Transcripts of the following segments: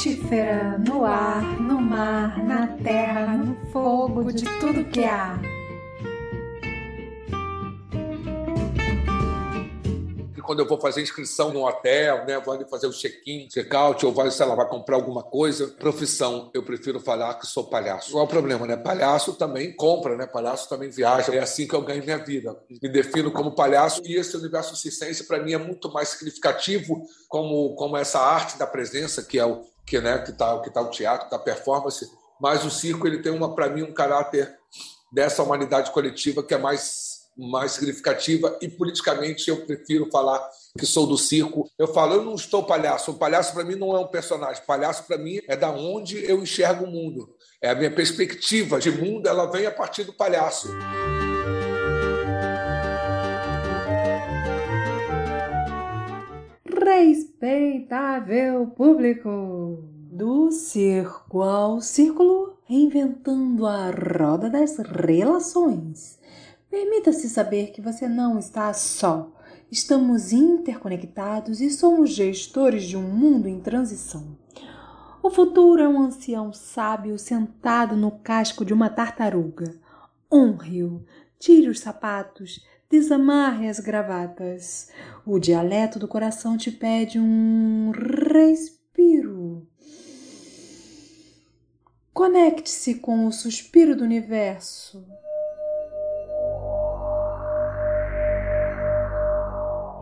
frutífera no ar, no mar, na terra, no fogo, de tudo que há. Quando eu vou fazer inscrição no hotel, né, vou ali fazer o check-in, check-out, ou vai, sei lá, vai comprar alguma coisa. Profissão, eu prefiro falar que sou palhaço. Qual é o problema, né? Palhaço também compra, né? Palhaço também viaja. É assim que eu ganho minha vida. Me defino como palhaço e esse universo circense para mim é muito mais significativo como como essa arte da presença que é o que né que tá que tá o teatro, da tá performance, mas o circo ele tem uma para mim um caráter dessa humanidade coletiva que é mais mais significativa e politicamente eu prefiro falar que sou do circo. Eu falo, eu não estou palhaço. O palhaço para mim não é um personagem. Palhaço para mim é da onde eu enxergo o mundo. É a minha perspectiva de mundo, ela vem a partir do palhaço. Respeitável público do circo ao círculo, reinventando a roda das relações. Permita-se saber que você não está só. Estamos interconectados e somos gestores de um mundo em transição. O futuro é um ancião sábio sentado no casco de uma tartaruga. Honre-o, tire os sapatos, desamarre as gravatas. O dialeto do coração te pede um respiro. Conecte-se com o suspiro do universo.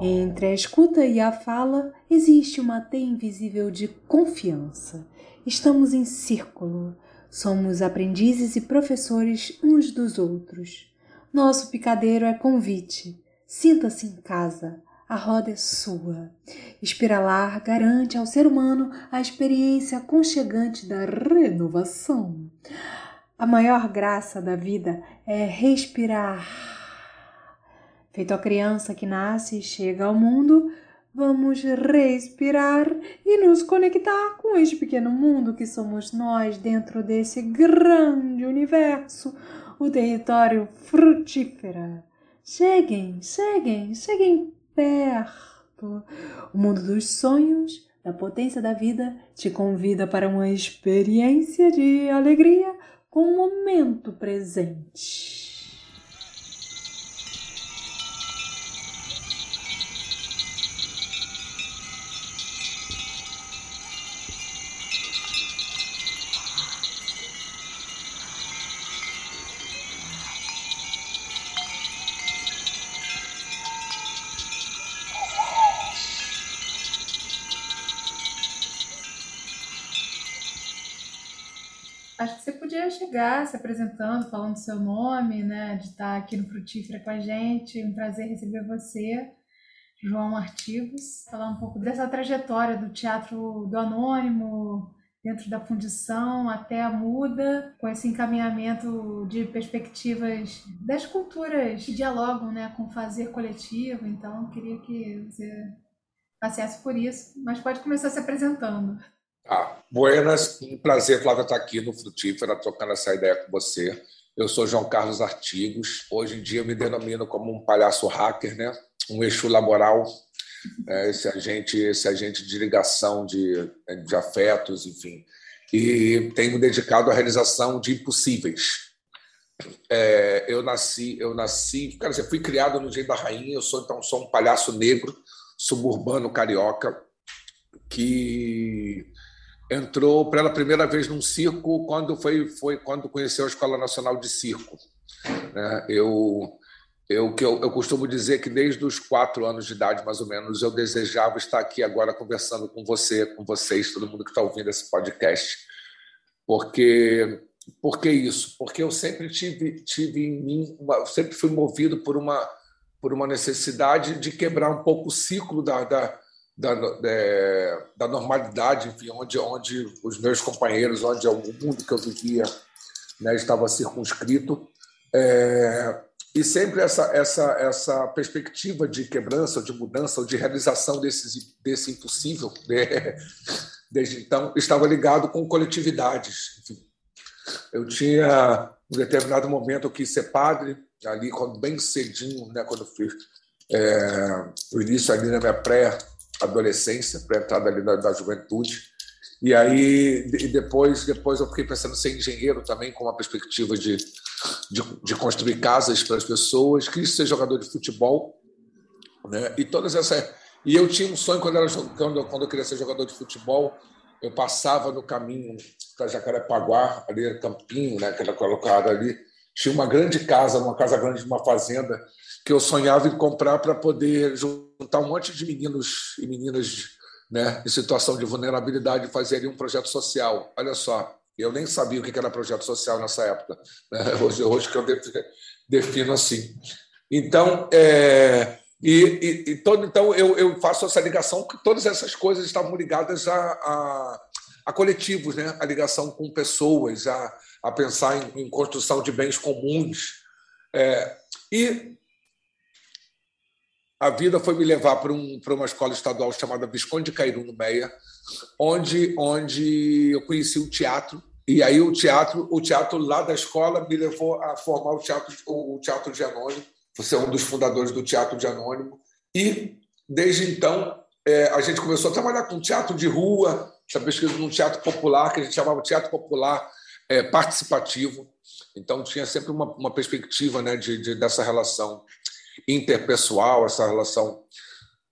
Entre a escuta e a fala existe uma teia invisível de confiança. Estamos em círculo, somos aprendizes e professores uns dos outros. Nosso picadeiro é convite. Sinta-se em casa, a roda é sua. Espiralar garante ao ser humano a experiência aconchegante da renovação. A maior graça da vida é respirar Feito a criança que nasce e chega ao mundo, vamos respirar e nos conectar com este pequeno mundo que somos nós dentro desse grande universo, o território frutífera. Cheguem, cheguem, cheguem perto. O mundo dos sonhos, da potência da vida, te convida para uma experiência de alegria com o momento presente. Acho que você podia chegar se apresentando, falando seu nome, né? De estar aqui no Frutífera com a gente. Um prazer receber você, João Artigos. Falar um pouco dessa trajetória do teatro do anônimo, dentro da fundição até a muda, com esse encaminhamento de perspectivas das culturas que dialogam né, com o fazer coletivo. Então, queria que você passasse por isso, mas pode começar se apresentando. Ah, buenas, um prazer, Flávia, estar aqui no Frutífera, trocando essa ideia com você. Eu sou João Carlos Artigos. Hoje em dia eu me denomino como um palhaço hacker, né? um eixo laboral, é, esse, agente, esse agente de ligação de, de afetos, enfim. E tenho me dedicado à realização de impossíveis. É, eu nasci, eu nasci, quer dizer, fui criado no dia da rainha. Eu sou então sou um palhaço negro, suburbano carioca, que entrou pela primeira vez num circo quando foi, foi quando conheceu a Escola Nacional de Circo. Né? Eu, eu, que eu, eu costumo dizer que desde os quatro anos de idade, mais ou menos, eu desejava estar aqui agora conversando com você, com vocês, todo mundo que está ouvindo esse podcast. Porque, por que isso? Porque eu sempre tive, tive em mim, uma, sempre fui movido por uma, por uma necessidade de quebrar um pouco o ciclo da, da da, da, da, normalidade, enfim, onde, onde os meus companheiros, onde o mundo que eu vivia né, estava circunscrito. É, e sempre essa, essa, essa perspectiva de quebrança, de mudança, ou de realização desse, desse impossível, né, desde então, estava ligado com coletividades. Enfim, eu tinha, em um determinado momento, eu quis ser padre, ali, quando, bem cedinho, né, quando eu fiz é, o início ali na minha pré adolescência, para a entrada ali da, da juventude. E aí, depois, depois eu fiquei pensando em ser engenheiro também, com uma perspectiva de, de, de construir casas para as pessoas. Quis ser jogador de futebol. Né? E todas essas. E eu tinha um sonho quando, era, quando, quando eu queria ser jogador de futebol. Eu passava no caminho para Jacarepaguá, ali Campinho, né, que era colocado ali. Tinha uma grande casa, uma casa grande de uma fazenda, que eu sonhava em comprar para poder juntar um monte de meninos e meninas né, em situação de vulnerabilidade e fazer um projeto social. Olha só, eu nem sabia o que era projeto social nessa época. Né? Hoje, hoje que eu defino assim. Então, é, e, e, e, todo, então eu, eu, faço essa ligação que todas essas coisas estavam ligadas a, a, a coletivos, né? a ligação com pessoas, a, a pensar em, em construção de bens comuns. É, e a vida foi me levar para, um, uma escola estadual chamada Visconde Cairu, no Meia, onde, onde eu conheci o teatro. E aí o teatro, o teatro lá da escola me levou a formar o teatro, o teatro de Anônimo. Você é um dos fundadores do Teatro de Anônimo. E, desde então, é, a gente começou a trabalhar com teatro de rua, essa pesquisa num teatro popular, que a gente chamava Teatro Popular é, Participativo. Então, tinha sempre uma, uma perspectiva né, de, de, dessa relação interpessoal, essa relação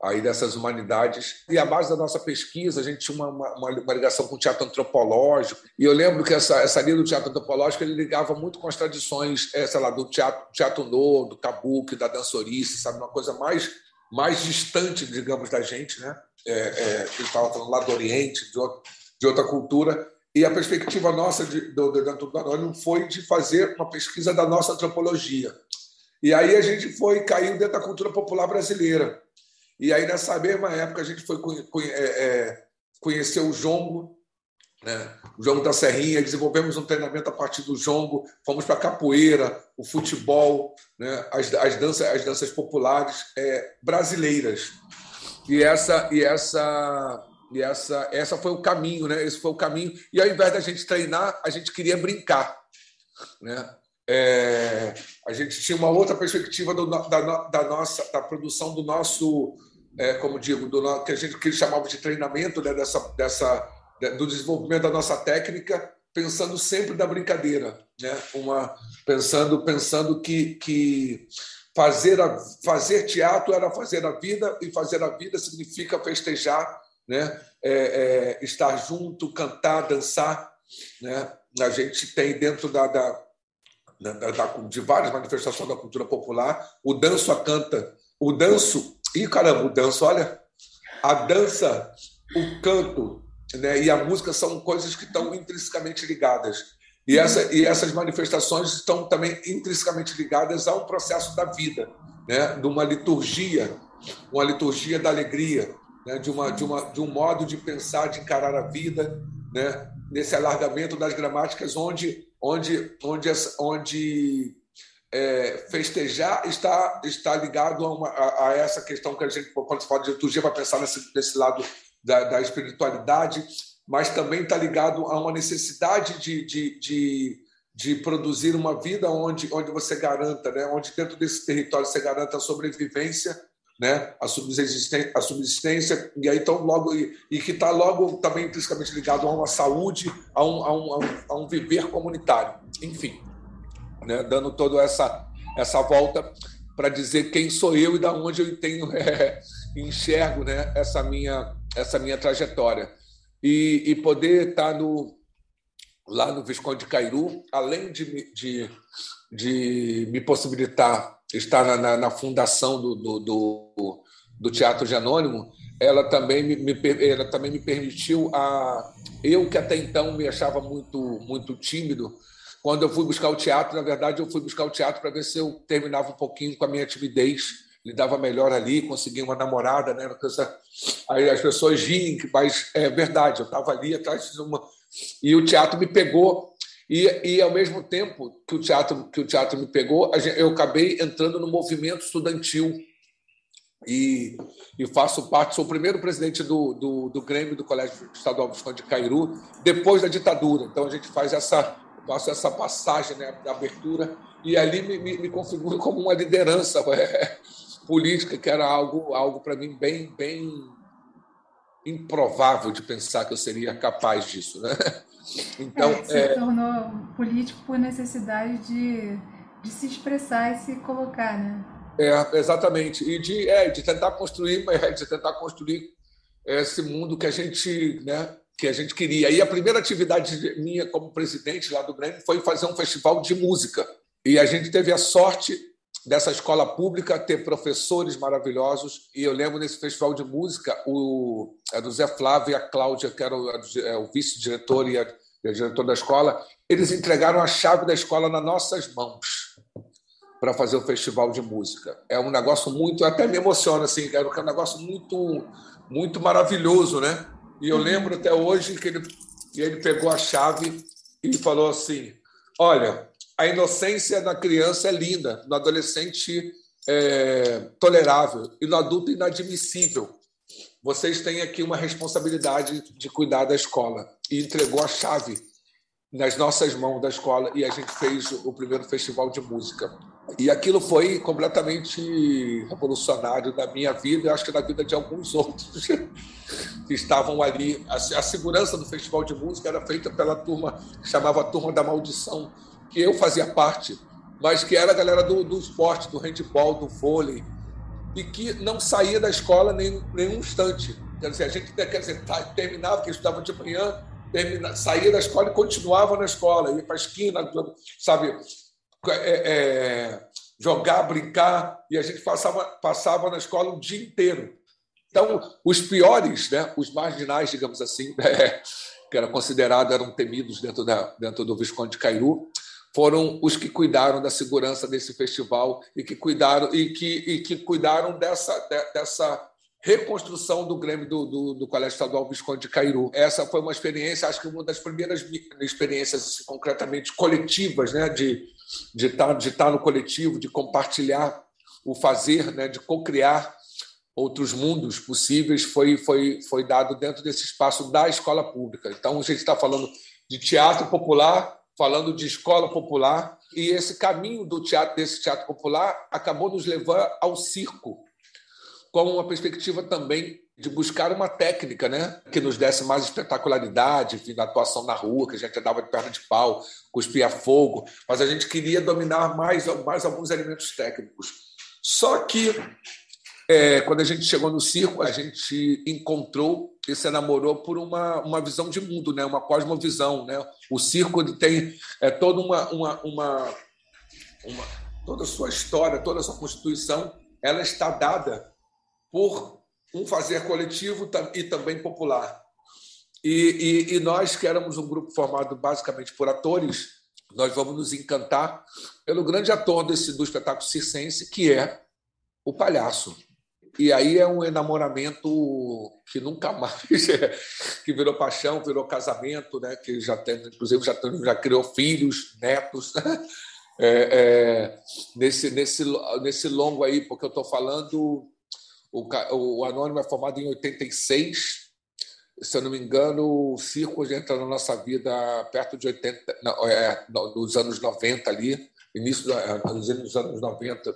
aí dessas humanidades. E a base da nossa pesquisa, a gente tinha uma, uma, uma, ligação com o teatro antropológico. E eu lembro que essa, essa linha do teatro antropológico ele ligava muito com as tradições, é, sei lá, do teatro, teatro no, do kabuki, da dançorice, sabe? Uma coisa mais, mais distante, digamos, da gente, né? É, é, ele estava falando lá do Oriente, de, outro, de outra cultura. E a perspectiva nossa de, do, do, do, do foi de fazer uma pesquisa da nossa antropologia. E aí a gente foi caiu dentro da cultura popular brasileira. E aí nessa mesma época a gente foi é, é, conhecer o jongo, né? o jongo da Serrinha, desenvolvemos um treinamento a partir do jongo, fomos para capoeira, o futebol, né? as, as, danças, as danças populares é, brasileiras. E essa e essa e essa essa foi o caminho, né? Esse foi o caminho. E ao invés da gente treinar, a gente queria brincar, né? É, a gente tinha uma outra perspectiva do, da, da, nossa da produção do nosso, é, como digo, do que a gente que de treinamento né, dessa, dessa, do desenvolvimento da nossa técnica, pensando sempre da brincadeira, né? Uma pensando pensando que, que fazer a, fazer teatro era fazer a vida e fazer a vida significa festejar, né? É, é estar junto, cantar, dançar, né? A gente tem dentro da, da da, da, de várias manifestações da cultura popular, o danço a canta, o danço, e caramba, o danço, olha, a dança, o canto né, e a música são coisas que estão intrinsecamente ligadas. E, essa, e essas manifestações estão também intrinsecamente ligadas a um processo da vida, né, de uma liturgia, uma liturgia da alegria, né, de, uma, de, uma, de um modo de pensar, de encarar a vida, né, nesse alargamento das gramáticas, onde onde, onde, onde é, festejar está, está ligado a, uma, a, a, essa questão que a gente, quando se fala de liturgia, vai pensar nesse, nesse lado da, da espiritualidade, mas também está ligado a uma necessidade de, de, de, de, produzir uma vida onde, onde você garanta, né? onde dentro desse território você garanta a sobrevivência né? a, subsistência, a subsistência, e aí então logo e, e que está logo também intrinsecamente ligado a uma saúde, a um, a um, a um, viver comunitário, enfim, né? dando toda essa, essa volta para dizer quem sou eu e da onde eu tenho, é, enxergo né? essa, minha, essa minha trajetória. E, e poder estar tá no, lá no Visconde Cairu, além de, de, de me possibilitar está na, na, na fundação do, do, do, do, Teatro de Anônimo, ela também me, me, ela também me permitiu a eu que até então me achava muito muito tímido quando eu fui buscar o teatro na verdade eu fui buscar o teatro para ver se eu terminava um pouquinho com a minha timidez lidava melhor ali consegui uma namorada né aí as pessoas riem mas é verdade eu estava ali atrás de uma e o teatro me pegou e, e ao mesmo tempo que o teatro que o teatro me pegou, eu acabei entrando no movimento estudantil e, e faço parte, sou o primeiro presidente do, do, do Grêmio do Colégio Estadual Visconde de Cairu, depois da ditadura. Então a gente faz essa, faço essa passagem né, da abertura e ali me, me, me configuro como uma liderança é, política, que era algo, algo para mim bem, bem improvável de pensar que eu seria capaz disso, né? Então, é, se é... tornou político por necessidade de, de se expressar e se colocar, né? É, exatamente. E de, é, de tentar construir, de tentar construir esse mundo que a gente, né, que a gente queria. E a primeira atividade minha como presidente lá do Grêmio foi fazer um festival de música. E a gente teve a sorte dessa escola pública ter professores maravilhosos. E eu lembro nesse festival de música, o, a do Zé Flávio e a Cláudia, que era o, é, o vice-diretor e a, a diretor da escola, eles entregaram a chave da escola nas nossas mãos para fazer o festival de música. É um negócio muito, até me emociona assim, é um negócio muito, muito maravilhoso, né? E eu lembro até hoje que ele, ele pegou a chave e falou assim: Olha, a inocência na criança é linda, no adolescente é tolerável e no adulto inadmissível. Vocês têm aqui uma responsabilidade de cuidar da escola. E entregou a chave nas nossas mãos da escola e a gente fez o primeiro festival de música. E aquilo foi completamente revolucionário na minha vida, e acho que na vida de alguns outros que estavam ali. A, segurança do festival de música era feita pela turma chamava Turma da Maldição, que eu fazia parte, mas que era a galera do, do esporte, do handball, do vôlei, e que não saía da escola nem nenhum instante. Quer dizer, a gente quer dizer, tá, terminava, que estudava de manhã, termina, saía da escola e continuava na escola, ia para a esquina, sabe, é, é, jogar, brincar, e a gente passava, passava na escola o dia inteiro. Então, os piores, né, os marginais, digamos assim, é, que eram considerados, eram temidos dentro, da, dentro do Visconde de Cairu, foram os que cuidaram da segurança desse festival e que cuidaram e que, e que cuidaram dessa, dessa reconstrução do Grêmio do, do, do, Colégio Estadual Visconde de Cairu. Essa foi uma experiência, acho que uma das primeiras experiências assim, concretamente coletivas, né, de, de, estar, de estar no coletivo, de compartilhar o fazer, né, de co-criar outros mundos possíveis, foi, foi, foi dado dentro desse espaço da escola pública. Então, a gente está falando de teatro popular, falando de escola popular, e esse caminho do teatro, desse teatro popular, acabou nos levando ao circo, com uma perspectiva também de buscar uma técnica né, que nos desse mais espetacularidade, enfim, da atuação na rua, que a gente andava de perna de pau, cuspia fogo, mas a gente queria dominar mais, mais alguns elementos técnicos. Só que, é, quando a gente chegou no circo, a gente encontrou e se enamorou por uma, uma visão de mundo, né, uma cosmovisão. Né? O circo tem é, toda uma, uma, uma, uma toda a sua história, toda a sua constituição, ela está dada por um fazer coletivo e também popular. E, e, e, nós, que éramos um grupo formado basicamente por atores, nós vamos nos encantar pelo grande ator desse, do espetáculo circense, que é o palhaço. E aí é um enamoramento que nunca mais, que virou paixão, virou casamento, né? que já tem, inclusive já, tem, já criou filhos, netos. Né? É, é, nesse, nesse, nesse longo aí, porque eu estou falando o, o Anônimo é formado em 86. Se eu não me engano, o circo entra na nossa vida perto de 80, não, é, nos anos 90 ali, início dos anos 90.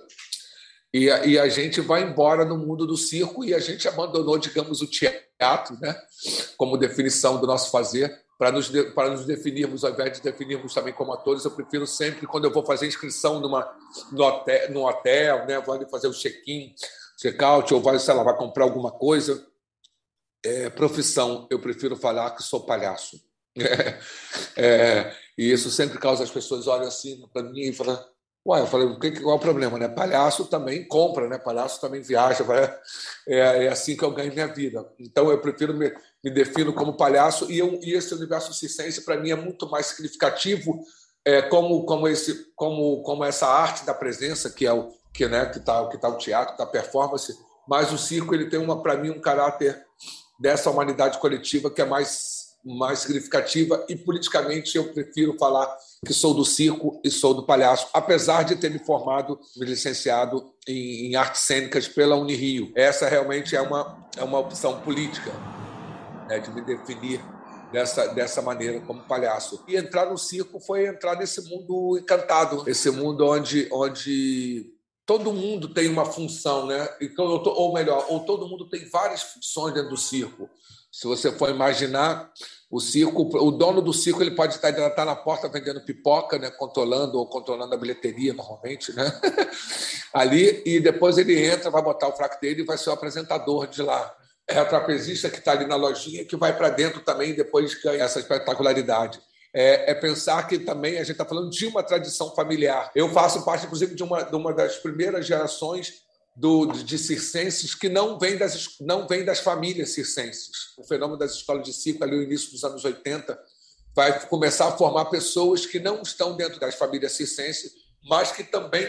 E a, e a gente vai embora no mundo do circo e a gente abandonou, digamos, o teatro, né, como definição do nosso fazer, para nos, para nos definirmos, ao invés de definirmos também como atores, eu prefiro sempre, quando eu vou fazer inscrição numa, no hotel, no hotel né, vou fazer o check-in, check-out, ou vai, sei lá, vai comprar alguma coisa. É, profissão, eu prefiro falar que sou palhaço. É, e isso sempre causa as pessoas olham assim para mim e falam: Ué, eu falei, o que, qual é o problema? Né? Palhaço também compra, né? palhaço também viaja, vai... é, é, assim que eu ganho minha vida. Então eu prefiro me, me defino como palhaço e, eu, e esse universo circense para mim é muito mais significativo é, como, como, esse, como, como essa arte da presença, que é o, que né, que está que tá o teatro, que tá a performance, mas o circo ele tem para mim um caráter dessa humanidade coletiva que é mais mais significativa e politicamente eu prefiro falar que sou do circo e sou do palhaço, apesar de ter me formado, me licenciado em, em artes cênicas pela Unirio. Essa realmente é uma é uma opção política, né, de me definir dessa, dessa maneira como palhaço. E entrar no circo foi entrar nesse mundo encantado, esse mundo onde, onde todo mundo tem uma função, né? Ou melhor, ou todo mundo tem várias funções dentro do circo. Se você for imaginar, o circo, o dono do circo ele pode estar, estar na porta vendendo pipoca, né, controlando ou controlando a bilheteria normalmente, né? ali e depois ele entra, vai botar o fraco dele e vai ser o apresentador de lá. É a trapezista que está ali na lojinha que vai para dentro também e depois ganha essa espetacularidade. É, é, pensar que também a gente está falando de uma tradição familiar. Eu faço parte, inclusive, de uma, de uma das primeiras gerações do, de circenses que não vem, das, não vem das famílias circenses. O fenômeno das escolas de circo, ali no início dos anos 80, vai começar a formar pessoas que não estão dentro das famílias circenses, mas que também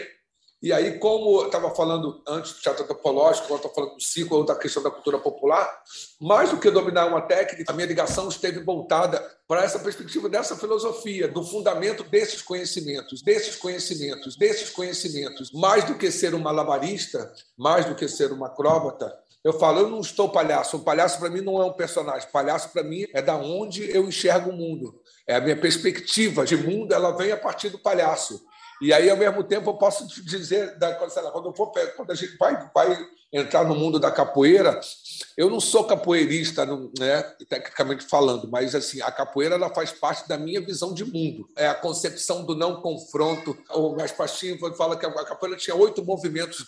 e aí, como eu estava falando antes do teatro antropológico, quando estou falando do ciclo da questão da cultura popular, mais do que dominar uma técnica, a minha ligação esteve voltada para essa perspectiva dessa filosofia, do fundamento desses conhecimentos, desses conhecimentos, desses conhecimentos. Mais do que ser um malabarista, mais do que ser uma acróbata, eu falo, eu não estou palhaço. O palhaço para mim não é um personagem. Palhaço para mim é da onde eu enxergo o mundo. É a minha perspectiva de mundo, ela vem a partir do palhaço. E aí, ao mesmo tempo, eu posso te dizer, quando, eu for, quando a gente vai, vai entrar no mundo da capoeira, eu não sou capoeirista, né, tecnicamente falando, mas assim a capoeira ela faz parte da minha visão de mundo. É a concepção do não confronto. O Gasparinho fala que a capoeira tinha oito movimentos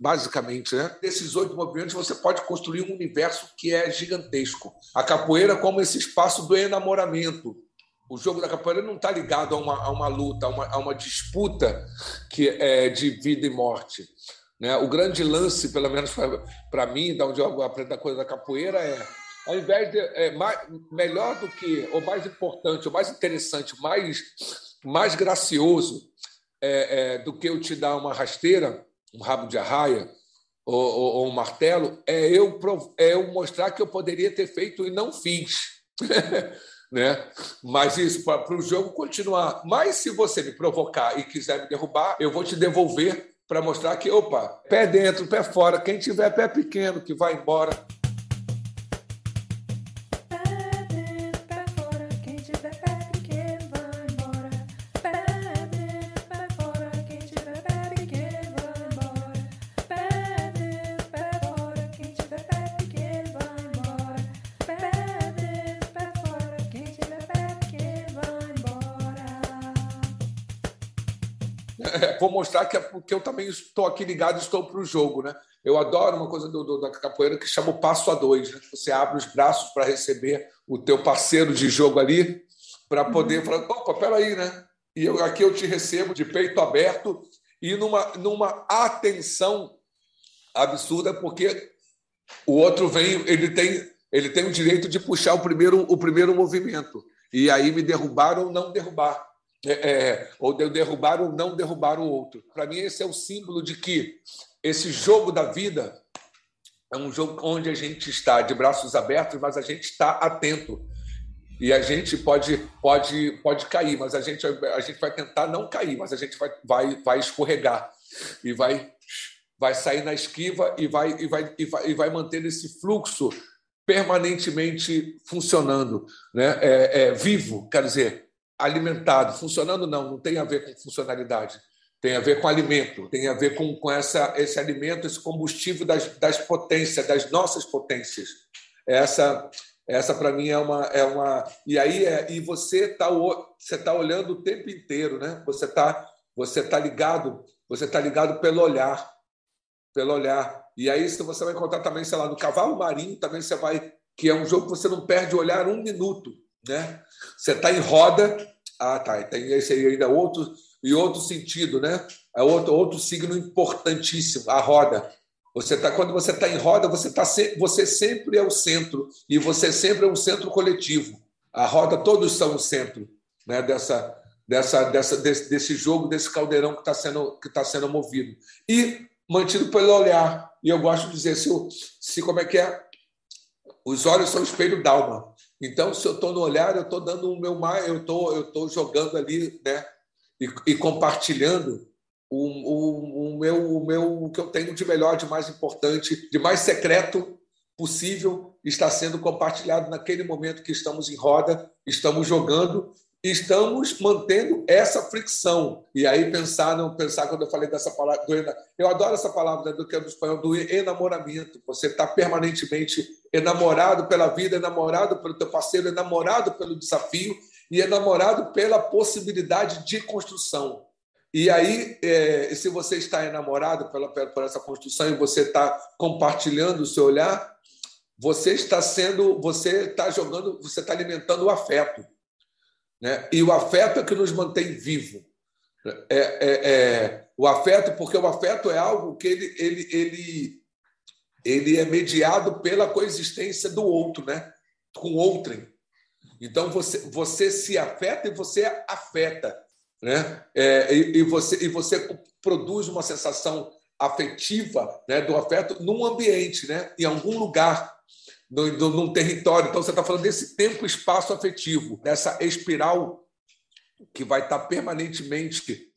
basicamente. Né? Desses oito movimentos, você pode construir um universo que é gigantesco. A capoeira como esse espaço do enamoramento, o jogo da capoeira não está ligado a uma, a uma luta, a uma, a uma, disputa que é de vida e morte. Né? O grande lance, pelo menos para mim, da onde eu aprendo a coisa da capoeira, é ao invés de é, mais, melhor do que, ou mais importante, ou mais interessante, mais, mais gracioso é, é, do que eu te dar uma rasteira, um rabo de arraia ou, ou, ou um martelo, é eu, é eu mostrar que eu poderia ter feito e não fiz. né? Mas isso para o jogo continuar. Mas se você me provocar e quiser me derrubar, eu vou te devolver para mostrar que, opa, pé dentro, pé fora. Quem tiver pé pequeno que vai embora. Mostrar que é porque eu também estou aqui ligado, estou para o jogo, né? Eu adoro uma coisa do, do, da capoeira que chama o passo a dois. Né? Você abre os braços para receber o teu parceiro de jogo ali, para poder uhum. falar, opa, peraí, né? E eu, aqui eu te recebo de peito aberto e numa, numa atenção absurda, porque o outro vem, ele tem, ele tem o direito de puxar o primeiro, o primeiro movimento. E aí me derrubar ou não derrubar é, é, ou de derrubar ou não derrubar o outro. Para mim, esse é o símbolo de que esse jogo da vida é um jogo onde a gente está de braços abertos, mas a gente está atento. E a gente pode, pode, pode cair, mas a gente, a gente vai tentar não cair, mas a gente vai, vai, vai escorregar e vai, vai sair na esquiva e vai, e, vai, e, vai, e vai manter esse fluxo permanentemente funcionando, né? é, é vivo, quer dizer, alimentado. Funcionando não, não tem a ver com funcionalidade. Tem a ver com alimento, tem a ver com, com essa, esse alimento, esse combustível das, das potências, das nossas potências. Essa, essa para mim é uma, é uma. E aí é, e você está você tá olhando o tempo inteiro, né? Você está você tá ligado, você tá ligado pelo olhar, pelo olhar. E aí se você vai encontrar também, sei lá, no cavalo marinho também você vai, que é um jogo que você não perde o olhar um minuto né? Você está em roda, ah, tá, tem esse aí ainda outro e outro sentido, né? É outro outro signo importantíssimo, a roda. Você tá quando você está em roda, você tá se, você sempre é o centro e você sempre é um centro coletivo. A roda todos são o centro, né? Dessa dessa, dessa desse, desse jogo, desse caldeirão que está sendo que está sendo movido e mantido pelo olhar. E eu gosto de dizer se, se como é que é os olhos são o espelho d'alma. Então, se eu estou no olhar, eu estou dando o meu mais, eu estou tô jogando ali, né? E, e compartilhando o, o, o, meu, o meu o que eu tenho de melhor, de mais importante, de mais secreto possível está sendo compartilhado naquele momento que estamos em roda, estamos jogando. Estamos mantendo essa fricção. E aí pensar, não pensar quando eu falei dessa palavra, do, eu adoro essa palavra né, do que é do espanhol, do enamoramento. Você está permanentemente enamorado pela vida, enamorado pelo teu parceiro, enamorado pelo desafio e enamorado pela possibilidade de construção. E aí, é, se você está enamorado pela, por essa construção e você está compartilhando o seu olhar, você está sendo, você está jogando, você está alimentando o afeto. Né? E o afeto é que nos mantém vivo. É, é, é, o afeto, porque o afeto é algo que ele, ele, ele, ele é mediado pela coexistência do outro, né? com outrem. Então você, você se afeta e você afeta né? É, e, e, você, e você produz uma sensação afetiva né, do afeto num ambiente, né, em algum lugar, num território. Então, você está falando desse tempo-espaço afetivo, dessa espiral que vai estar permanentemente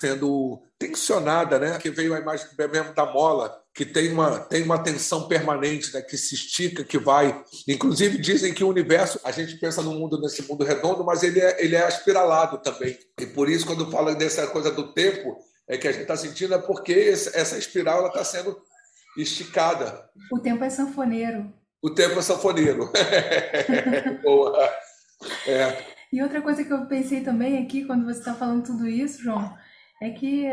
sendo tensionada, né? Que veio a imagem mesmo da mola, que tem uma, tem uma tensão permanente, né? que se estica, que vai. Inclusive, dizem que o universo, a gente pensa no mundo, nesse mundo redondo, mas ele é, ele é aspiralado também. E por isso, quando fala dessa coisa do tempo, é que a gente está sentindo é porque essa espiral está sendo esticada. O tempo é sanfoneiro. O tempo é sanfoneiro. Boa. É. E outra coisa que eu pensei também aqui, quando você está falando tudo isso, João, é que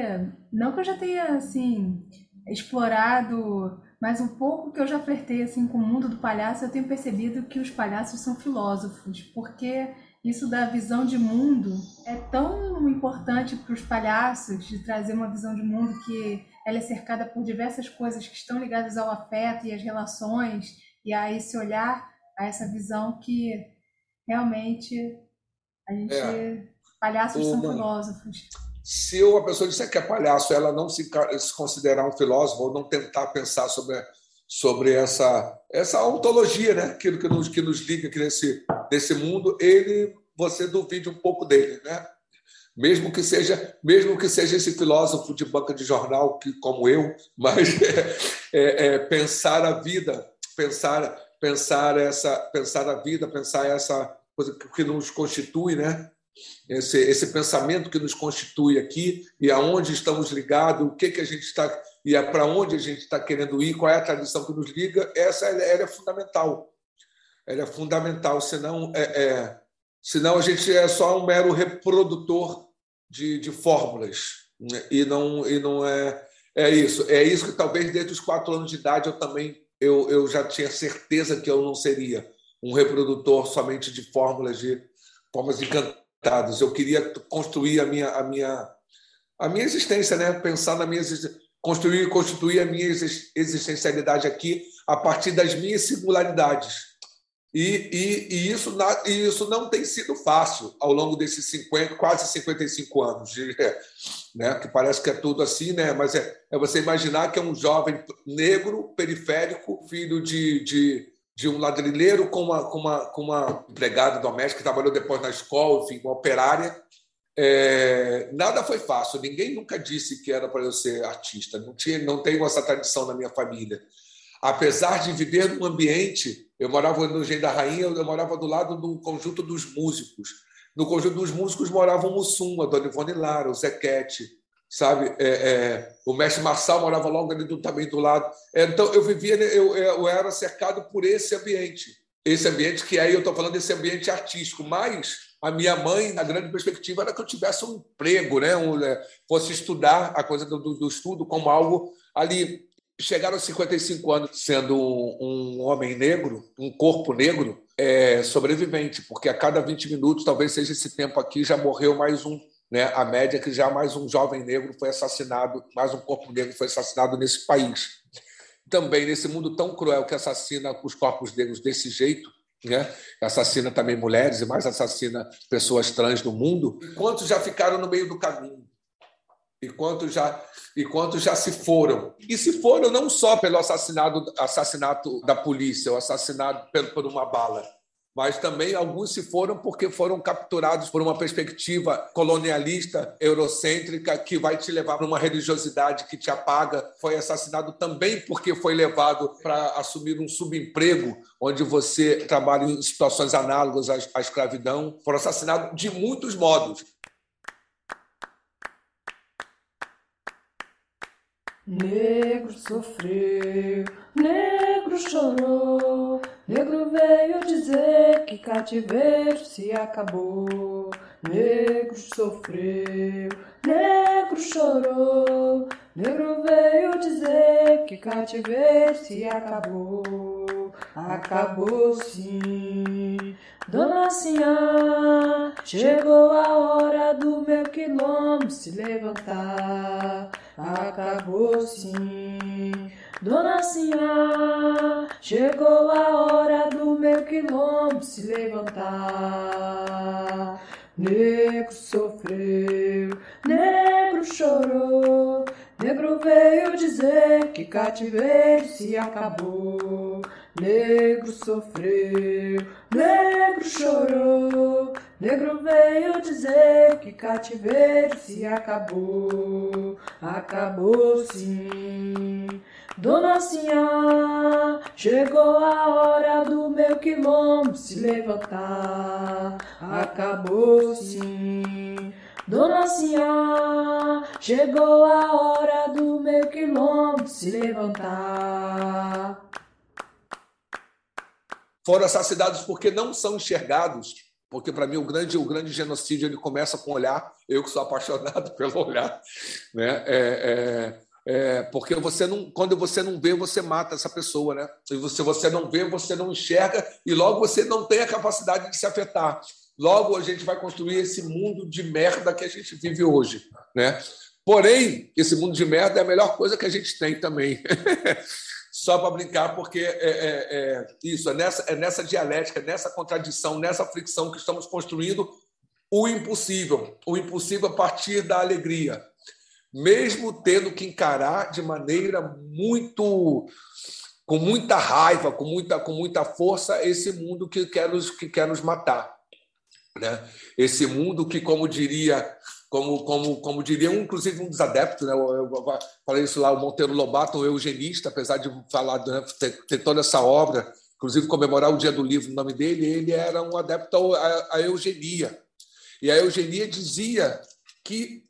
não que eu já tenha assim explorado, mas um pouco que eu já flertei assim com o mundo do palhaço, eu tenho percebido que os palhaços são filósofos, porque isso da visão de mundo é tão importante para os palhaços de trazer uma visão de mundo que ela é cercada por diversas coisas que estão ligadas ao afeto e às relações e a esse olhar, a essa visão que realmente a gente é. palhaços são filósofos se uma pessoa disser que é palhaço, ela não se, se considerar um filósofo ou não tentar pensar sobre, sobre essa, essa ontologia, né? aquilo que nos, que nos liga aqui nesse, nesse mundo, ele você duvide um pouco dele, né? Mesmo que seja, mesmo que seja esse filósofo de banca de jornal que, como eu, mas é, é, é, pensar a vida, pensar, pensar essa, pensar a vida, pensar essa coisa que nos constitui, né? esse, esse pensamento que nos constitui aqui e aonde estamos ligados, o que, que a gente está e é para onde a gente está querendo ir, qual é a tradição que nos liga, essa ela é fundamental. Ela é fundamental, senão, é, é, senão a gente é só um mero reprodutor de, de fórmulas. Né? E não, e não é, é isso. É isso que talvez desde os quatro anos de idade eu também eu, eu já tinha certeza que eu não seria um reprodutor somente de fórmulas de formas de cantar eu queria construir a minha, a minha, a minha existência, né? pensar na minha construir constituir a minha existencialidade aqui a partir das minhas singularidades. E, e, e, isso, isso não tem sido fácil ao longo desses 50, quase 55 anos, né? que parece que é tudo assim, né? mas é, é você imaginar que é um jovem negro, periférico, filho de, de de um ladrilheiro com uma, com uma, com uma empregada doméstica que trabalhou depois na escola, enfim, uma operária. É, nada foi fácil, ninguém nunca disse que era para eu ser artista, não, tinha, não tenho essa tradição na minha família. Apesar de viver num ambiente, eu morava no Engenho da Rainha, eu morava do lado do conjunto dos músicos. No conjunto dos músicos moravam o Mussum, a Dona Ivone Lara, o Zequete, sabe? É, é, o mestre Marçal morava logo ali do, também do lado. É, então, eu vivia, eu, eu era cercado por esse ambiente. Esse ambiente que aí eu estou falando desse ambiente artístico, mas a minha mãe, a grande perspectiva era que eu tivesse um emprego, né? Um, é, fosse estudar a coisa do, do, estudo como algo ali. Chegaram aos 55 anos sendo um, homem negro, um corpo negro, é, sobrevivente, porque a cada 20 minutos, talvez seja esse tempo aqui, já morreu mais um né, a média é que já mais um jovem negro foi assassinado, mais um corpo negro foi assassinado nesse país. Também nesse mundo tão cruel que assassina os corpos negros desse jeito, né? assassina também mulheres e mais assassina pessoas trans no mundo. Quantos já ficaram no meio do caminho? E quantos já, e quantos já se foram? E se foram não só pelo assassinato, assassinato da polícia, ou assassinado por uma bala, mas também alguns se foram porque foram capturados por uma perspectiva colonialista, eurocêntrica, que vai te levar para uma religiosidade que te apaga. Foi assassinado também porque foi levado para assumir um subemprego, onde você trabalha em situações análogas à escravidão. Foram assassinados de muitos modos. Negro sofreu, negro chorou, negro veio dizer que cativeiro se acabou. Negro sofreu, negro chorou, negro veio dizer que cativeiro se acabou. Acabou sim, Dona Sinhá, chegou a hora do meu quilombo se levantar acabou sim. Dona Sinhá, chegou a hora do meu quilombo se levantar. Negro sofreu, negro chorou, negro veio dizer que cativeiro se acabou. Negro sofreu, negro chorou, negro veio dizer que cativeiro se acabou, acabou sim. Dona Sinhá, chegou a hora do meu quilombo se levantar, acabou sim. Dona Sinhá, chegou a hora do meu quilombo se levantar foram assassinados porque não são enxergados, porque para mim o grande, o grande genocídio ele começa com o olhar, eu que sou apaixonado pelo olhar, né? É, é, é, porque você não, quando você não vê, você mata essa pessoa, né? Se você, você não vê, você não enxerga e logo você não tem a capacidade de se afetar. Logo a gente vai construir esse mundo de merda que a gente vive hoje, né? Porém, esse mundo de merda é a melhor coisa que a gente tem também. só para brincar, porque é, é, é, isso, é nessa, é nessa dialética, nessa contradição, nessa fricção que estamos construindo o impossível, o impossível a partir da alegria, mesmo tendo que encarar de maneira muito com muita raiva, com muita, com muita força esse mundo que quer nos, que quer nos matar. Né? Esse mundo que, como diria como, como, como diria um, inclusive um dos adeptos, né? eu, eu, falei isso lá, o Monteiro Lobato, um eugenista, apesar de falar né, ter, ter, toda essa obra, inclusive comemorar o dia do livro, o nome dele, ele era um adepto à, à eugenia. E a eugenia dizia que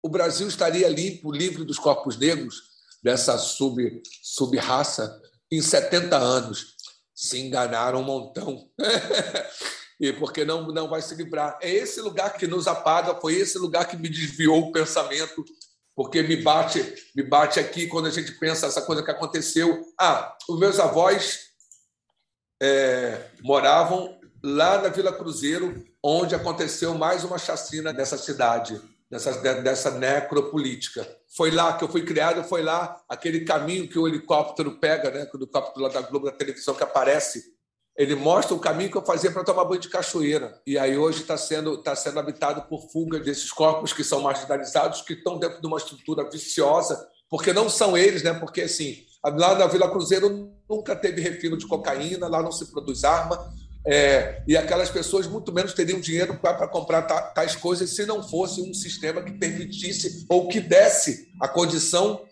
o Brasil estaria limpo, livre dos corpos negros, dessa sub, sub-raça, em 70 anos. Se enganaram um montão. e porque não, não vai se livrar. É esse lugar que nos apaga, foi esse lugar que me desviou o pensamento, porque me bate, me bate aqui quando a gente pensa essa coisa que aconteceu. Ah, os meus avós é, moravam lá na Vila Cruzeiro, onde aconteceu mais uma chacina dessa cidade, dessa, dessa necropolítica. Foi lá que eu fui criado, foi lá aquele caminho que o helicóptero pega, né? o helicóptero lá da Globo, da televisão, que aparece ele mostra o caminho que eu fazia para tomar banho de cachoeira. E aí hoje está sendo, tá sendo habitado por fuga desses corpos que são marginalizados, que estão dentro de uma estrutura viciosa, porque não são eles, né? Porque assim, lá na Vila Cruzeiro nunca teve refino de cocaína, lá não se produz arma. É, e aquelas pessoas muito menos teriam dinheiro para comprar tais coisas se não fosse um sistema que permitisse ou que desse a condição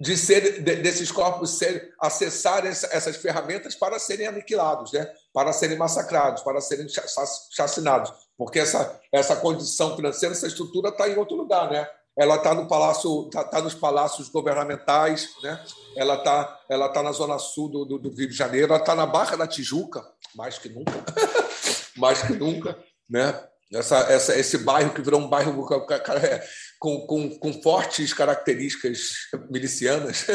de ser desses corpos ser, acessar essas ferramentas para serem aniquilados, né? para serem massacrados, para serem chacinados, porque essa, essa condição financeira, essa estrutura está em outro lugar, né? Ela está no palácio, está tá nos palácios governamentais, né? Ela está, ela tá na zona sul do, do, do Rio de Janeiro, ela está na Barra da Tijuca, mais que nunca, mais que nunca, né? Essa, essa, esse bairro que virou um bairro com, com, com fortes características milicianas.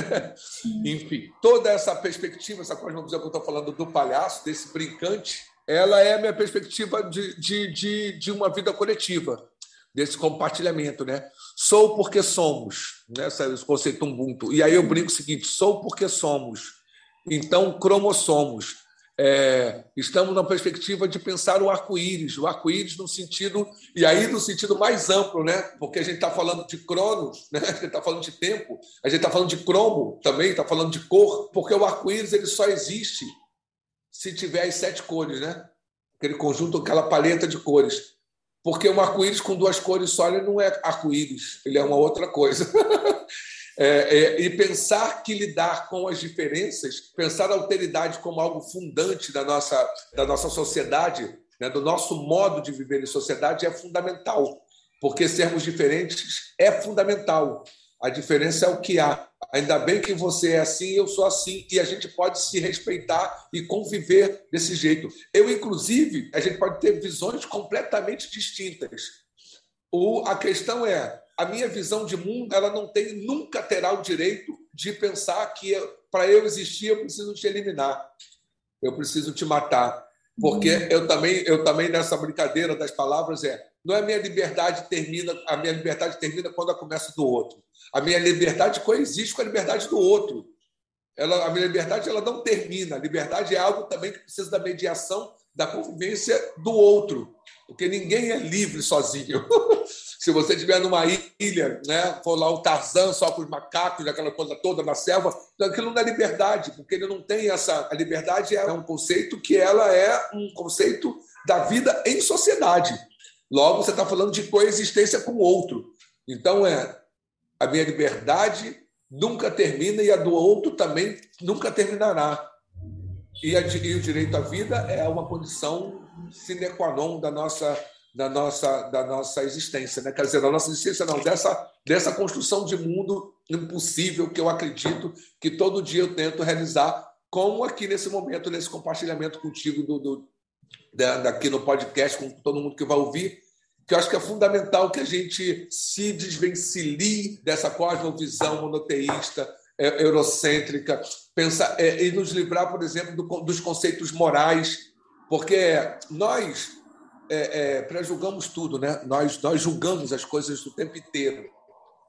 Enfim, toda essa perspectiva, essa cosmovisão que eu estou falando do palhaço, desse brincante, ela é a minha perspectiva de, de, de, de uma vida coletiva, desse compartilhamento. Né? Sou porque somos, né? esse conceito Ubuntu. E aí eu brinco o seguinte: sou porque somos. Então, cromossomos é, estamos na perspectiva de pensar o arco-íris, o arco-íris no sentido, e aí no sentido mais amplo, né? porque a gente está falando de cronos, né? a gente está falando de tempo, a gente está falando de cromo também, está falando de cor, porque o arco-íris ele só existe se tiver as sete cores, né? Aquele conjunto, aquela paleta de cores. Porque um arco-íris com duas cores só ele não é arco-íris, ele é uma outra coisa. É, é, e pensar que lidar com as diferenças, pensar a alteridade como algo fundante da nossa, da nossa sociedade, né, do nosso modo de viver em sociedade, é fundamental, porque sermos diferentes é fundamental. A diferença é o que há. Ainda bem que você é assim, eu sou assim, e a gente pode se respeitar e conviver desse jeito. Eu, inclusive, a gente pode ter visões completamente distintas. O, a questão é, a minha visão de mundo, ela não tem, nunca terá o direito de pensar que para eu existir eu preciso te eliminar, eu preciso te matar, porque uhum. eu também, eu também nessa brincadeira das palavras é não é minha liberdade termina, a minha liberdade termina quando a começa do outro. A minha liberdade coexiste com a liberdade do outro. Ela, a minha liberdade ela não termina. A liberdade é algo também que precisa da mediação, da convivência do outro, porque ninguém é livre sozinho. Se você estiver numa ilha, né, for lá o Tarzan só com os macacos, aquela coisa toda na selva, aquilo não é liberdade, porque ele não tem essa. A liberdade é um conceito que ela é um conceito da vida em sociedade. Logo, você está falando de coexistência com o outro. Então, é a minha liberdade nunca termina e a do outro também nunca terminará. E, e o direito à vida é uma condição sine qua non da nossa, da nossa, da nossa existência. Né? Quer dizer, da nossa existência, não, dessa, dessa construção de mundo impossível que eu acredito que todo dia eu tento realizar, como aqui nesse momento, nesse compartilhamento contigo do, do da, daqui no podcast, com todo mundo que vai ouvir, que eu acho que é fundamental que a gente se desvencilhe dessa cosmovisão monoteísta, é, eurocêntrica, pensar, é, e nos livrar, por exemplo, do, dos conceitos morais, porque nós é, é, pré-julgamos tudo, né? nós, nós julgamos as coisas o tempo inteiro.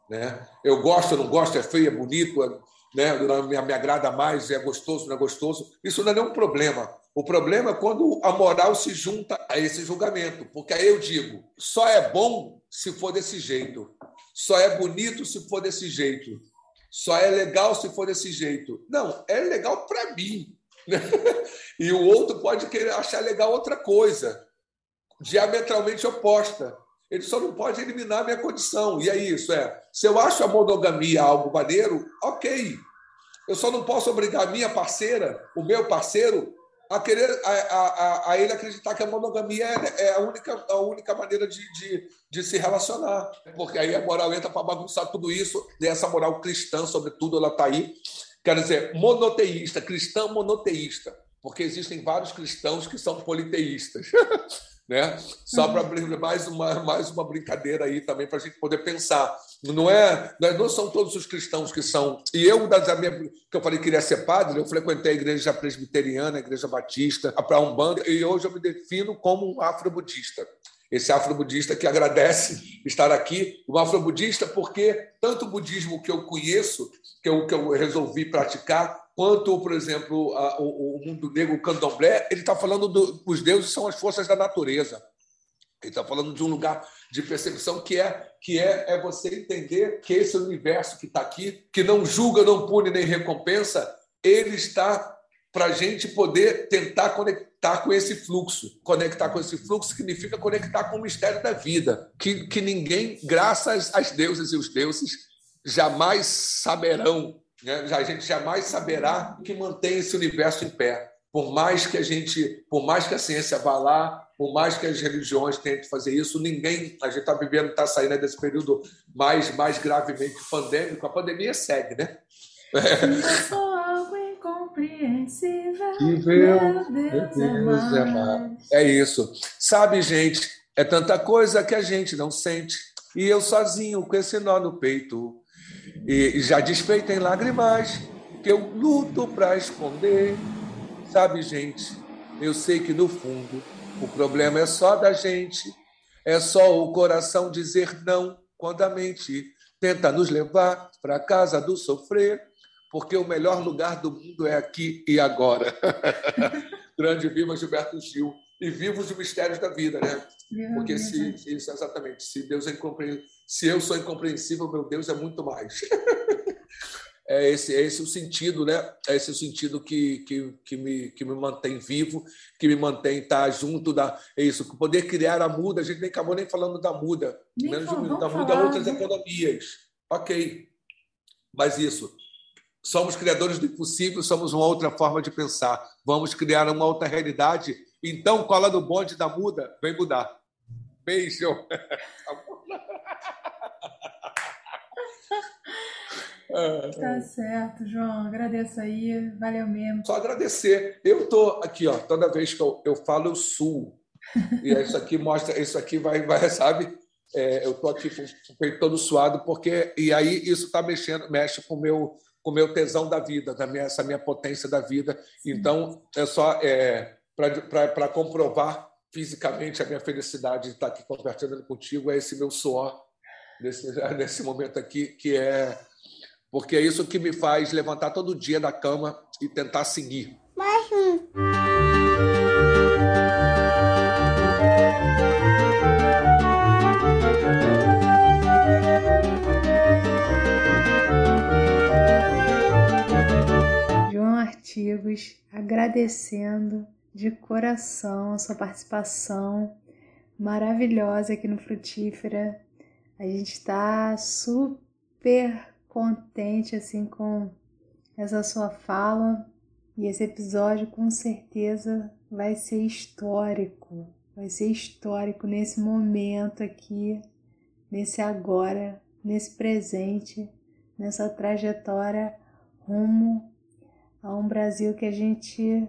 Né? Eu gosto, não gosto, é feio, é bonito, é, né? me, me agrada mais, é gostoso, não é gostoso. Isso não é nenhum problema. O problema é quando a moral se junta a esse julgamento, porque aí eu digo, só é bom se for desse jeito, só é bonito se for desse jeito, só é legal se for desse jeito. Não, é legal para mim. Né? E o outro pode querer achar legal outra coisa, diametralmente oposta. Ele só não pode eliminar a minha condição. E é isso, é. Se eu acho a monogamia algo maneiro, ok. Eu só não posso obrigar a minha parceira, o meu parceiro, a querer a, a, a ele acreditar que a monogamia é, é a única, a única maneira de, de, de se relacionar. Porque aí a moral entra para bagunçar tudo isso, e essa moral cristã, sobretudo, ela está aí. Quer dizer, monoteísta, cristão monoteísta, porque existem vários cristãos que são politeístas. né? Só para uhum. mais uma, mais uma brincadeira aí também para a gente poder pensar. Não é, não são todos os cristãos que são. E eu, das minha, que eu falei que queria ser padre, eu frequentei a igreja presbiteriana, a igreja batista, a Umbanda, e hoje eu me defino como um afro-budista. Esse afro-budista que agradece estar aqui, o afro-budista, porque tanto o budismo que eu conheço, que eu, que eu resolvi praticar, quanto, por exemplo, a, o, o, mundo negro, o candomblé, ele está falando do, deuses são as forças da natureza. Ele está falando de um lugar de percepção que é que é, é você entender que esse universo que está aqui, que não julga, não pune nem recompensa, ele está para a gente poder tentar conectar com esse fluxo. Conectar com esse fluxo significa conectar com o mistério da vida, que, que ninguém, graças às deusas e os deuses, jamais saberão né? A gente jamais saberá que mantém esse universo em pé. Por mais que a gente, por mais que a ciência vá lá, por mais que as religiões tentem fazer isso, ninguém, a gente está vivendo, está saindo desse período mais, mais gravemente pandêmico. A pandemia segue, né? Eu sou algo incompreensível. Meu Deus, Deus é, mais. é isso. Sabe, gente, é tanta coisa que a gente não sente. E eu sozinho com esse nó no peito. E já desfeita em lágrimas, que eu luto para esconder. Sabe, gente, eu sei que no fundo o problema é só da gente, é só o coração dizer não quando a mente tenta nos levar para a casa do sofrer, porque o melhor lugar do mundo é aqui e agora. Grande viva Gilberto Gil e vivos os mistérios da vida, né? Porque se isso exatamente, se Deus é incompreensível, se eu sou incompreensível, meu Deus é muito mais. é esse, é esse o sentido, né? É esse o sentido que, que, que, me, que me mantém vivo, que me mantém estar junto da. É isso, poder criar a muda, a gente nem acabou nem falando da muda, Nem menos de da muda falar, outras né? economias. Ok. Mas isso. Somos criadores do impossível, somos uma outra forma de pensar. Vamos criar uma outra realidade. Então, cola no bonde da muda, vem mudar. Beijo. Tá certo, João. Agradeço aí. Valeu mesmo. Só agradecer. Eu tô aqui, ó, toda vez que eu, eu falo, eu suo. E isso aqui mostra, isso aqui vai, vai sabe? É, eu tô aqui com o peito todo suado, porque. E aí isso está mexendo, mexe com o meu, com o meu tesão da vida, da minha, essa minha potência da vida. Então, é só é, para comprovar fisicamente a minha felicidade de estar aqui compartilhando contigo, é esse meu suor nesse, nesse momento aqui, que é. Porque é isso que me faz levantar todo dia da cama e tentar seguir. João Artigos, agradecendo de coração a sua participação maravilhosa aqui no Frutífera. A gente está super contente assim com essa sua fala e esse episódio com certeza vai ser histórico. Vai ser histórico nesse momento aqui, nesse agora, nesse presente, nessa trajetória rumo a um Brasil que a gente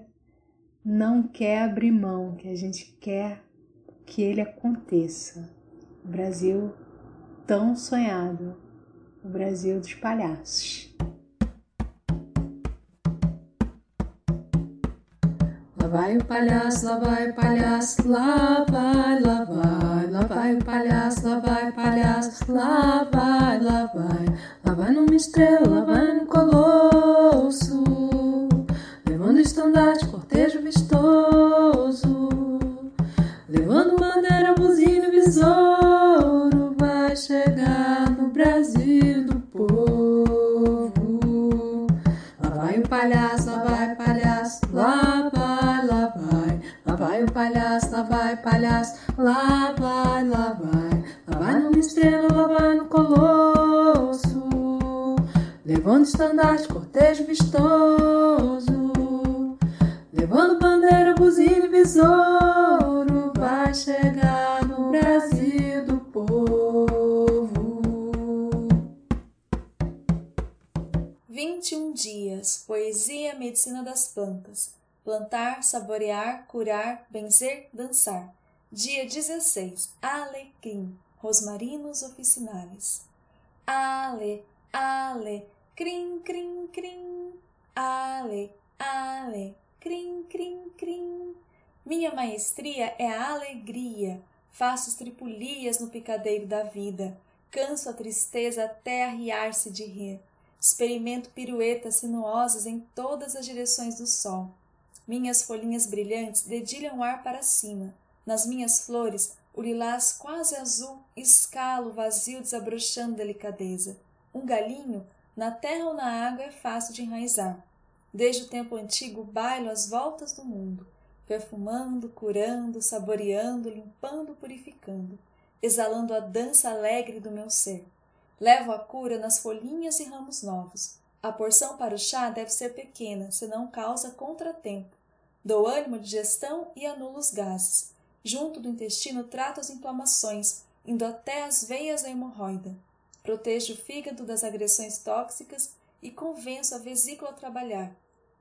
não quer abrir mão, que a gente quer que ele aconteça. O Brasil tão sonhado, o Brasil dos palhaços. Lá vai o palhaço, lá vai o palhaço, lá vai, lá vai, lá vai o palhaço, lá vai o palhaço, lá vai, lá vai, lá vai numa estrela, lá vai no colosso, estandarte, cortejo vistoso, levando bandeira, buzina e besouro, vai chegar no Brasil do povo. Lá vai o palhaço, lá vai palhaço, lá vai, lá vai. Lá vai o palhaço, lá vai palhaço, lá vai, lá vai. Lá vai numa estrela, lá vai no colosso. Levando estandarte, cortejo vistoso. Levando bandeira, buzina e besouro. Vai chegar no Brasil do povo. 21 dias, poesia, medicina das plantas. Plantar, saborear, curar, benzer, dançar. Dia 16, alecrim, rosmarinos oficinales. Ale, ale, crim, crim, crim. Ale, ale, crim, crim, crim. Minha maestria é a alegria. Faço estripulias no picadeiro da vida. Canso a tristeza até arriar-se de rir. Experimento piruetas sinuosas em todas as direções do sol. Minhas folhinhas brilhantes dedilham o ar para cima. Nas minhas flores, o lilás quase azul escala o vazio desabrochando delicadeza. Um galinho, na terra ou na água, é fácil de enraizar. Desde o tempo antigo bailo as voltas do mundo, perfumando, curando, saboreando, limpando, purificando, exalando a dança alegre do meu ser. Levo a cura nas folhinhas e ramos novos. A porção para o chá deve ser pequena, senão causa contratempo. Dou ânimo de digestão e anulo os gases. Junto do intestino trato as inflamações, indo até as veias da hemorroida. Protejo o fígado das agressões tóxicas e convenço a vesícula a trabalhar.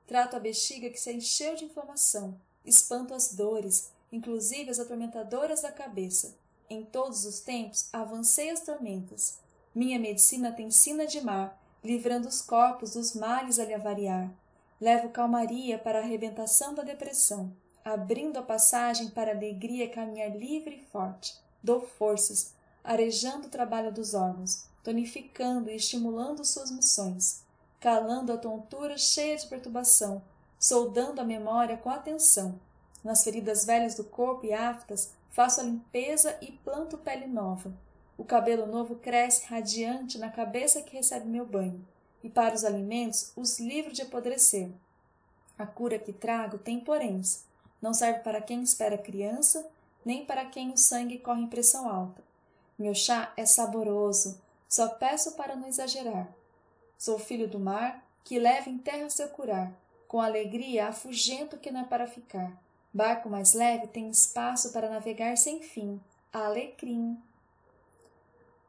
Trato a bexiga que se encheu de inflamação. Espanto as dores, inclusive as atormentadoras da cabeça. Em todos os tempos avancei as tormentas. Minha medicina tem sina de mar, livrando os corpos dos males a lhe avariar. Levo calmaria para a arrebentação da depressão, abrindo a passagem para a alegria caminhar livre e forte. Dou forças, arejando o trabalho dos órgãos, tonificando e estimulando suas missões, calando a tontura cheia de perturbação, soldando a memória com atenção. Nas feridas velhas do corpo e aftas, faço a limpeza e planto pele nova. O cabelo novo cresce radiante na cabeça que recebe meu banho. e para os alimentos os livro de apodrecer. A cura que trago tem poréns. Não serve para quem espera criança, nem para quem o sangue corre em pressão alta. Meu chá é saboroso, só peço para não exagerar. Sou filho do mar, que leva em terra seu curar. Com alegria afugento que não é para ficar. Barco mais leve tem espaço para navegar sem fim. Alecrim.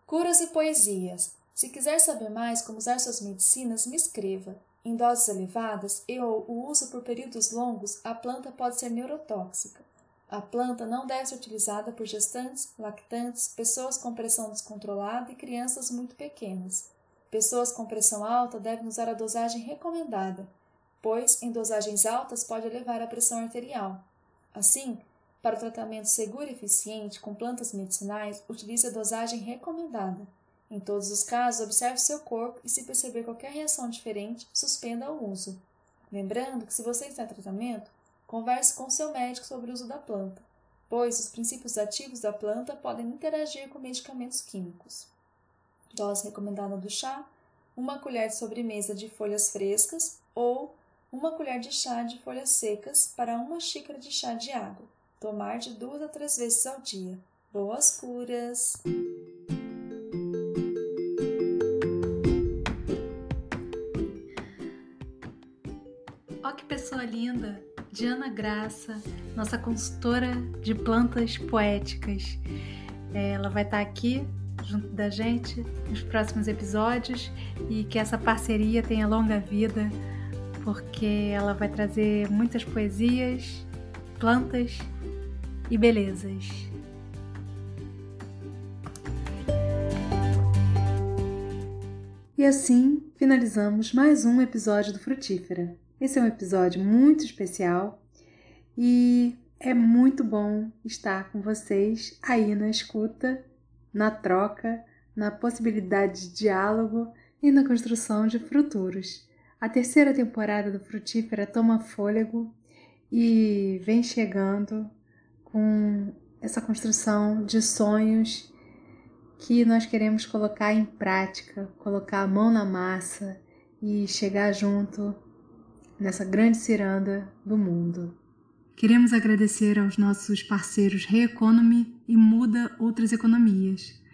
Curas e poesias. Se quiser saber mais como usar suas medicinas, me escreva. Em doses elevadas e ou o uso por períodos longos, a planta pode ser neurotóxica. A planta não deve ser utilizada por gestantes, lactantes, pessoas com pressão descontrolada e crianças muito pequenas. Pessoas com pressão alta devem usar a dosagem recomendada, pois em dosagens altas pode elevar a pressão arterial. Assim, para o tratamento seguro e eficiente com plantas medicinais, utilize a dosagem recomendada. Em todos os casos, observe seu corpo e, se perceber qualquer reação diferente, suspenda o uso. Lembrando que, se você está em tratamento, converse com seu médico sobre o uso da planta, pois os princípios ativos da planta podem interagir com medicamentos químicos. Dose recomendada do chá: uma colher de sobremesa de folhas frescas ou uma colher de chá de folhas secas para uma xícara de chá de água. Tomar de duas a três vezes ao dia. Boas curas! Ó que pessoa linda! Diana Graça, nossa consultora de plantas poéticas. Ela vai estar aqui junto da gente nos próximos episódios e que essa parceria tenha longa vida porque ela vai trazer muitas poesias, plantas e belezas. E assim finalizamos mais um episódio do Frutífera. Esse é um episódio muito especial e é muito bom estar com vocês aí na escuta, na troca, na possibilidade de diálogo e na construção de futuros. A terceira temporada do Frutífera toma fôlego e vem chegando com essa construção de sonhos que nós queremos colocar em prática, colocar a mão na massa e chegar junto nessa grande ciranda do mundo. Queremos agradecer aos nossos parceiros Reeconomy e Muda Outras Economias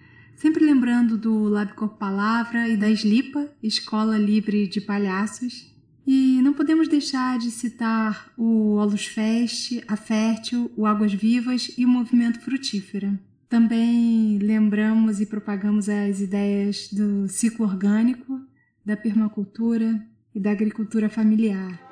Sempre lembrando do Labcorp Palavra e da Slipa, Escola Livre de Palhaços. E não podemos deixar de citar o Olus Fest, a Fértil, o Águas Vivas e o Movimento Frutífera. Também lembramos e propagamos as ideias do ciclo orgânico, da permacultura e da agricultura familiar.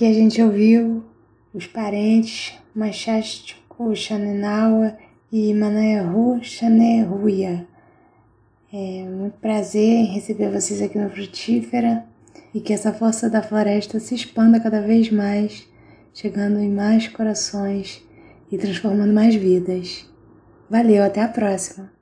Aqui a gente ouviu os parentes Machastico Xanenawa e Manayahu Xaneruia. É muito prazer em receber vocês aqui no Frutífera e que essa força da floresta se expanda cada vez mais, chegando em mais corações e transformando mais vidas. Valeu, até a próxima!